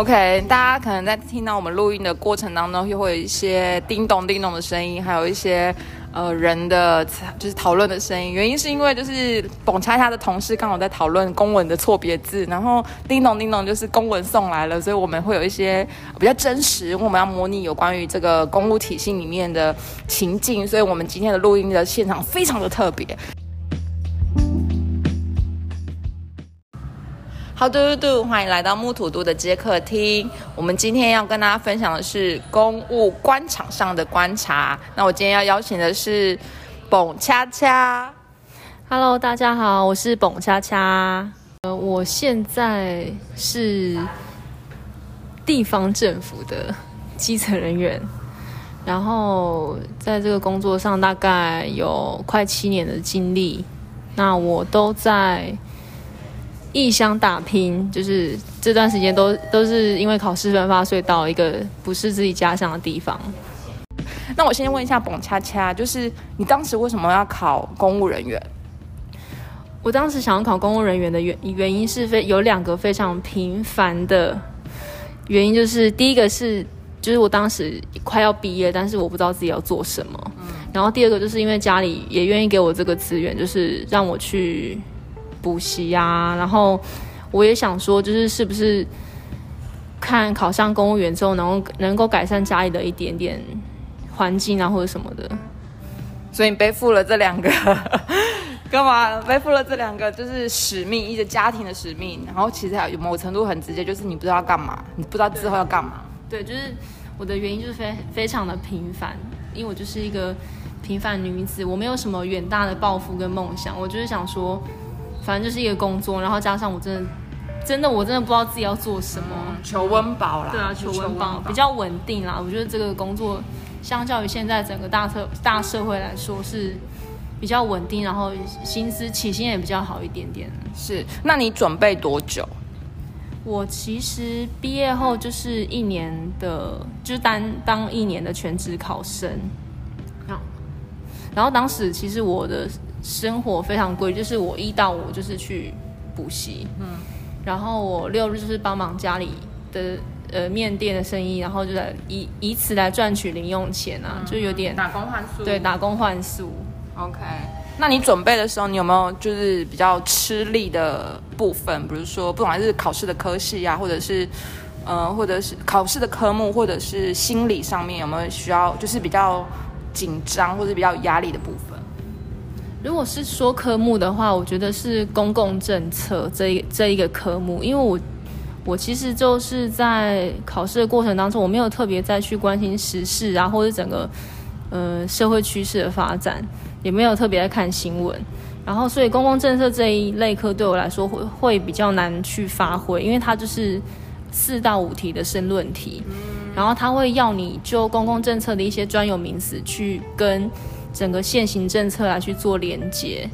OK，大家可能在听到我们录音的过程当中，又会有一些叮咚叮咚的声音，还有一些呃人的就是讨论的声音。原因是因为就是蹦恰恰的同事刚好在讨论公文的错别字，然后叮咚叮咚就是公文送来了，所以我们会有一些比较真实，我们要模拟有关于这个公务体系里面的情境，所以我们今天的录音的现场非常的特别。好嘟嘟嘟，欢迎来到木土都的接客厅。我们今天要跟大家分享的是公务官场上的观察。那我今天要邀请的是蹦恰恰。Hello，大家好，我是蹦恰恰。呃，我现在是地方政府的基层人员，然后在这个工作上大概有快七年的经历。那我都在异乡打拼，就是这段时间都都是因为考试分发，所以到了一个不是自己家乡的地方。那我先问一下蹦恰恰，就是你当时为什么要考公务人员？我当时想要考公务人员的原原因是非有两个非常频繁的原因，就是第一个是就是我当时快要毕业，但是我不知道自己要做什么。然后第二个就是因为家里也愿意给我这个资源，就是让我去补习啊。然后我也想说，就是是不是看考上公务员之后，能够能够改善家里的一点点环境啊，或者什么的。所以你背负了这两个 干嘛？背负了这两个就是使命，一个家庭的使命。然后其实还有某程度很直接，就是你不知道要干嘛，你不知道之后要干嘛。对，就是我的原因就是非非常的平凡，因为我就是一个平凡女子，我没有什么远大的抱负跟梦想，我就是想说，反正就是一个工作，然后加上我真的真的我真的不知道自己要做什么，求温饱啦。对啊，求温饱比较稳定啦。我觉得这个工作相较于现在整个大社大社会来说是比较稳定，然后薪资起薪也比较好一点点。是，那你准备多久？我其实毕业后就是一年的，就是当当一年的全职考生。然后当时其实我的生活非常规，就是我一到五就是去补习，嗯，然后我六日就是帮忙家里的呃面店的生意，然后就来以以此来赚取零用钱啊，就有点打工换宿。对打工换宿。OK，那你准备的时候，你有没有就是比较吃力的部分？比如说，不管是考试的科系啊，或者是呃，或者是考试的科目，或者是心理上面有没有需要就是比较紧张或者比较有压力的部分？如果是说科目的话，我觉得是公共政策这一这一个科目，因为我我其实就是在考试的过程当中，我没有特别再去关心时事啊，或者整个呃社会趋势的发展，也没有特别在看新闻。然后，所以公共政策这一类科对我来说会会比较难去发挥，因为它就是四到五题的申论题，然后它会要你就公共政策的一些专有名词去跟整个现行政策来去做连接。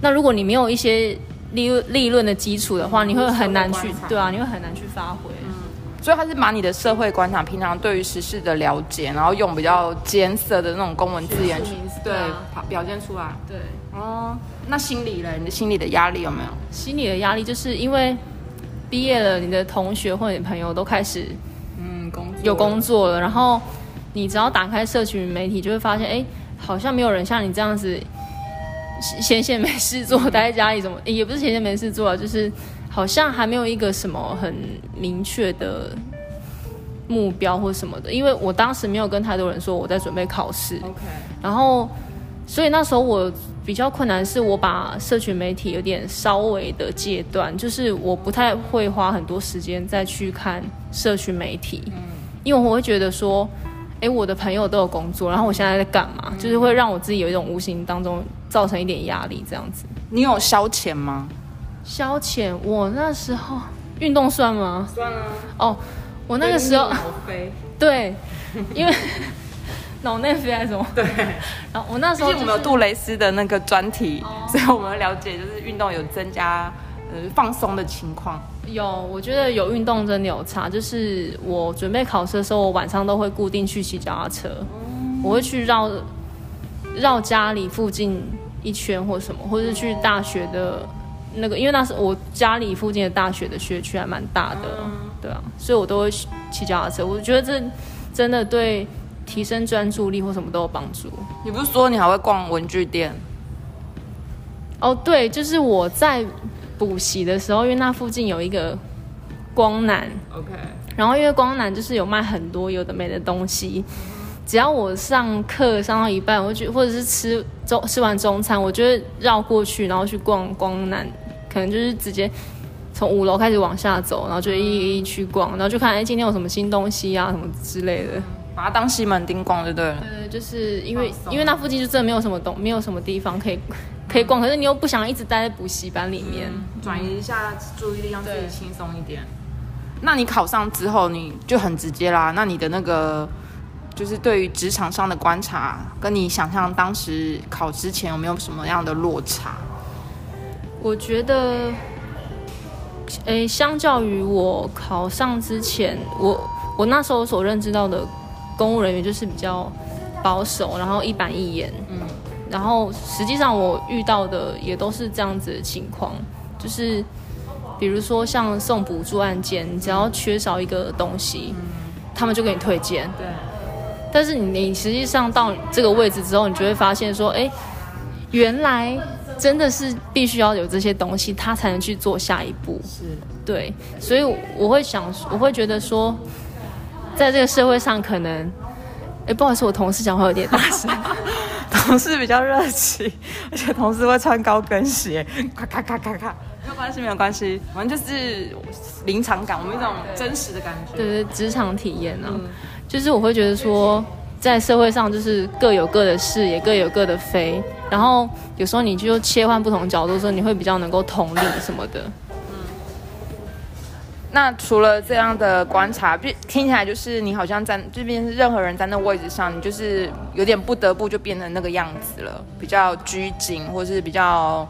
那如果你没有一些利利润的基础的话，你会很难去对啊，你会很难去发挥。所以他是把你的社会观察、平常对于时事的了解，然后用比较艰涩的那种公文字眼去对表表现出来。对，哦，那心理呢？你的心理的压力有没有？心理的压力就是因为毕业了，你的同学或者你朋友都开始嗯，工有工作了，然后你只要打开社群媒体，就会发现，哎，好像没有人像你这样子闲闲没事做，待在家里怎么，诶 也不是闲闲没事做啊，就是好像还没有一个什么很明确的目标或什么的。因为我当时没有跟太多人说我在准备考试，OK，然后，所以那时候我比较困难，是我把社群媒体有点稍微的戒断，就是我不太会花很多时间再去看社群媒体，因为我会觉得说，诶，我的朋友都有工作，然后我现在在干嘛，就是会让我自己有一种无形当中造成一点压力，这样子。你有消遣吗？消遣，我那时候运动算吗？算啊，哦，我那个时候飞。对，因为 脑内啡还是什么？对，然后我那时候、就是、竟我们有杜蕾斯的那个专题，所以我们了解就是运动有增加呃放松的情况。有，我觉得有运动真的有差。就是我准备考试的时候，我晚上都会固定去骑脚踏车，我会去绕绕家里附近一圈或什么，或者是去大学的那个，因为那是我家里附近的大学的学区还蛮大的，对啊，所以我都会骑脚踏车。我觉得这真的对提升专注力或什么都有帮助。你不是说你还会逛文具店？哦，对，就是我在补习的时候，因为那附近有一个光南，OK，然后因为光南就是有卖很多有的没的东西，只要我上课上到一半，我就或者是吃中吃完中餐，我就会绕过去，然后去逛光南，可能就是直接从五楼开始往下走，然后就一一去逛，然后就看哎今天有什么新东西啊什么之类的。把它当西门町逛就对了。对，就是因为因为那附近就真的没有什么东，没有什么地方可以可以逛，可是你又不想一直待在补习班里面，转移一下注意力，让自己轻松一点。那你考上之后，你就很直接啦。那你的那个就是对于职场上的观察，跟你想象当时考之前有没有什么样的落差？我觉得，诶，相较于我考上之前，我我那时候所认知到的。公务人员就是比较保守，然后一板一眼。嗯，然后实际上我遇到的也都是这样子的情况，就是比如说像送补助案件，你只要缺少一个东西，他们就给你推荐。对。但是你你实际上到这个位置之后，你就会发现说，哎，原来真的是必须要有这些东西，他才能去做下一步。是。对，所以我会想，我会觉得说。在这个社会上，可能，哎，不好意思，我同事讲话有点大声。同事比较热情，而且同事会穿高跟鞋，咔咔咔咔咔，没有关系，没有关系，反正就是临场感，我们一种真实的感觉。对对，职场体验呢，就是我会觉得说，在社会上就是各有各的事，也各有各的非，然后有时候你就切换不同角度，的时候你会比较能够同理什么的。那除了这样的观察，就听起来就是你好像在这边，任何人在那位置上，你就是有点不得不就变成那个样子了，比较拘谨，或是比较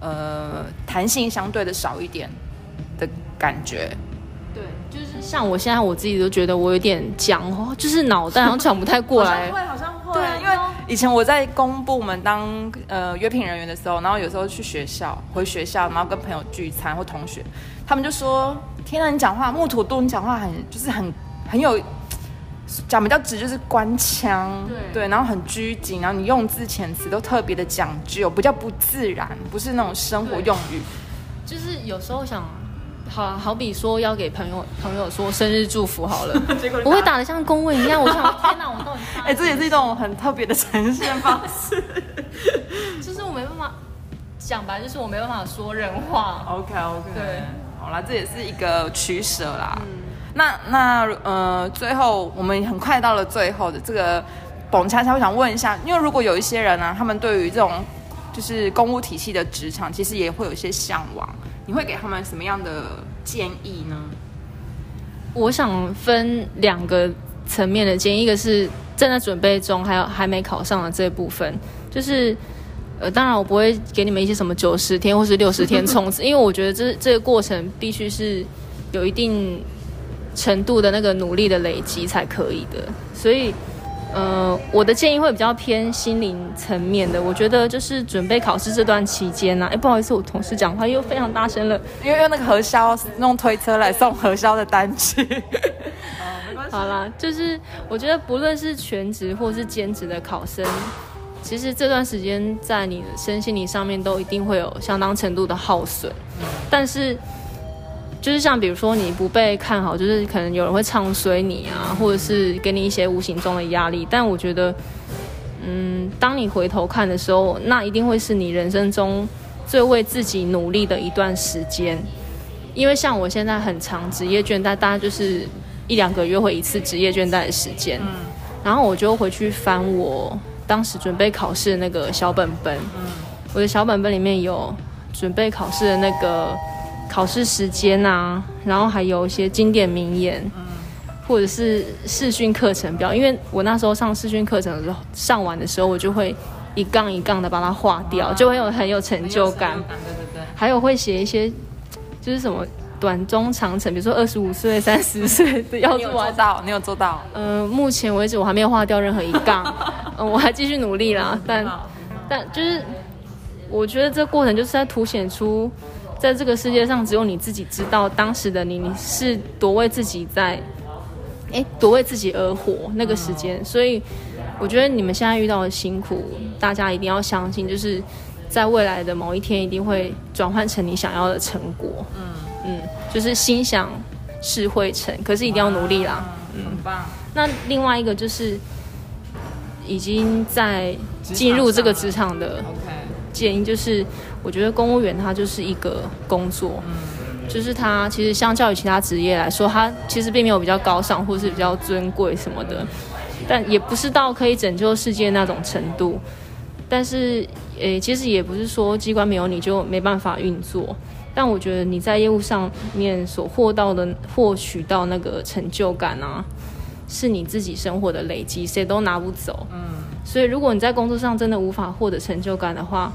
呃弹性相对的少一点的感觉。像我现在我自己都觉得我有点僵，就是脑袋好像转不太过来。会，好像会。对，因为以前我在公部门当呃约聘人员的时候，然后有时候去学校，回学校，然后跟朋友聚餐或同学，他们就说。天呐，你讲话木土度，你讲话很就是很很有讲比较直，就是官腔，对，然后很拘谨，然后你用字遣词都特别的讲究，比较不自然，不是那种生活用语。就是有时候想，好好比说要给朋友朋友说生日祝福好了，我会打的像公文一样，我想天哪，我到底哎，这也是一种很特别的呈现方式，就是我没办法讲白，就是我没办法说人话。OK OK，对。好啦，这也是一个取舍啦。那那呃，最后我们很快到了最后的这个蹦恰恰，我想问一下，因为如果有一些人呢，他们对于这种就是公务体系的职场，其实也会有一些向往，你会给他们什么样的建议呢？我想分两个层面的建议，一个是正在准备中，还有还没考上的这部分，就是。呃，当然我不会给你们一些什么九十天或是六十天冲刺，因为我觉得这这个过程必须是有一定程度的那个努力的累积才可以的。所以，呃，我的建议会比较偏心灵层面的。我觉得就是准备考试这段期间呢，哎，不好意思，我同事讲话又非常大声了，因为用那个核销弄推车来送核销的单据。好啦，就是我觉得不论是全职或是兼职的考生。其实这段时间在你的身心灵上面都一定会有相当程度的耗损，但是就是像比如说你不被看好，就是可能有人会唱衰你啊，或者是给你一些无形中的压力。但我觉得，嗯，当你回头看的时候，那一定会是你人生中最为自己努力的一段时间。因为像我现在很长职业倦怠，大概就是一两个月会一次职业倦怠的时间，然后我就回去翻我。当时准备考试的那个小本本，我的小本本里面有准备考试的那个考试时间啊，然后还有一些经典名言，或者是视讯课程表。因为我那时候上视讯课程的时候，上完的时候我就会一杠一杠的把它划掉，就会有很有成就感。对对对。还有会写一些，就是什么。短中长程，比如说二十五岁、三十岁 的要做到，你有做到？呃，目前为止我还没有划掉任何一杠，嗯，我还继续努力啦。但但就是，我觉得这过程就是在凸显出在这个世界上，只有你自己知道当时的你，你是多为自己在，哎，多为自己而活那个时间。所以，我觉得你们现在遇到的辛苦，大家一定要相信，就是在未来的某一天，一定会转换成你想要的成果。嗯嗯，就是心想事会成，可是一定要努力啦。嗯，很棒。那另外一个就是已经在进入这个职场的建议，就是我觉得公务员他就是一个工作，就是他其实相较于其他职业来说，他其实并没有比较高尚或是比较尊贵什么的，但也不是到可以拯救世界那种程度。但是，诶，其实也不是说机关没有你就没办法运作。但我觉得你在业务上面所获到的、获取到那个成就感啊。是你自己生活的累积，谁都拿不走。嗯，所以如果你在工作上真的无法获得成就感的话，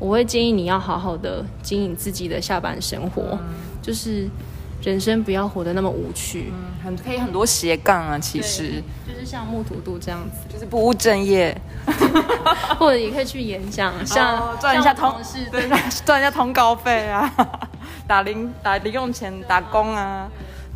我会建议你要好好的经营自己的下班生活，就是人生不要活得那么无趣。嗯，很可以很多斜杠啊，其实。就是像木土度这样子，就是不务正业，或者也可以去演讲，像赚一下通事，对，赚一下通告费啊，打零打零用钱打工啊。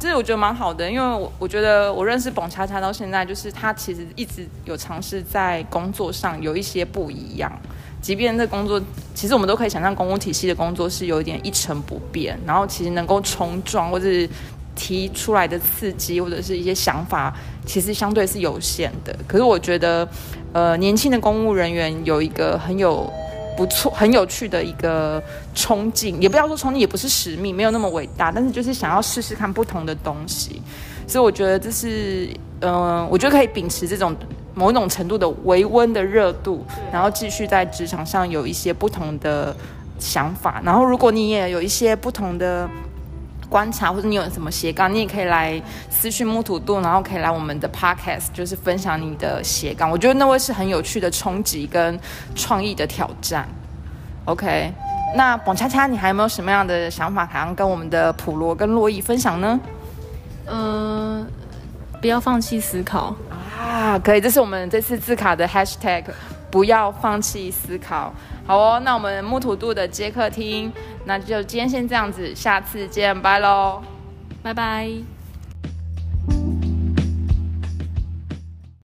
其实我觉得蛮好的，因为我我觉得我认识蹦恰恰到现在，就是他其实一直有尝试在工作上有一些不一样。即便这工作，其实我们都可以想象，公共体系的工作是有一点一成不变，然后其实能够冲撞或者是提出来的刺激或者是一些想法，其实相对是有限的。可是我觉得，呃，年轻的公务人员有一个很有。不错，很有趣的一个憧憬，也不要说憧憬，也不是使命，没有那么伟大，但是就是想要试试看不同的东西，所以我觉得这是，嗯，我觉得可以秉持这种某种程度的维温的热度，然后继续在职场上有一些不同的想法，然后如果你也有一些不同的。观察或者你有什么斜杠，你也可以来私讯木土度，然后可以来我们的 podcast，就是分享你的斜杠。我觉得那会是很有趣的冲击跟创意的挑战。OK，那蹦恰恰，你还有没有什么样的想法，想要跟我们的普罗跟洛伊分享呢？呃，不要放弃思考啊，可以，这是我们这次字卡的 hashtag，不要放弃思考。好哦，那我们木土度的接客厅。那就今天先这样子，下次见，拜喽，拜拜。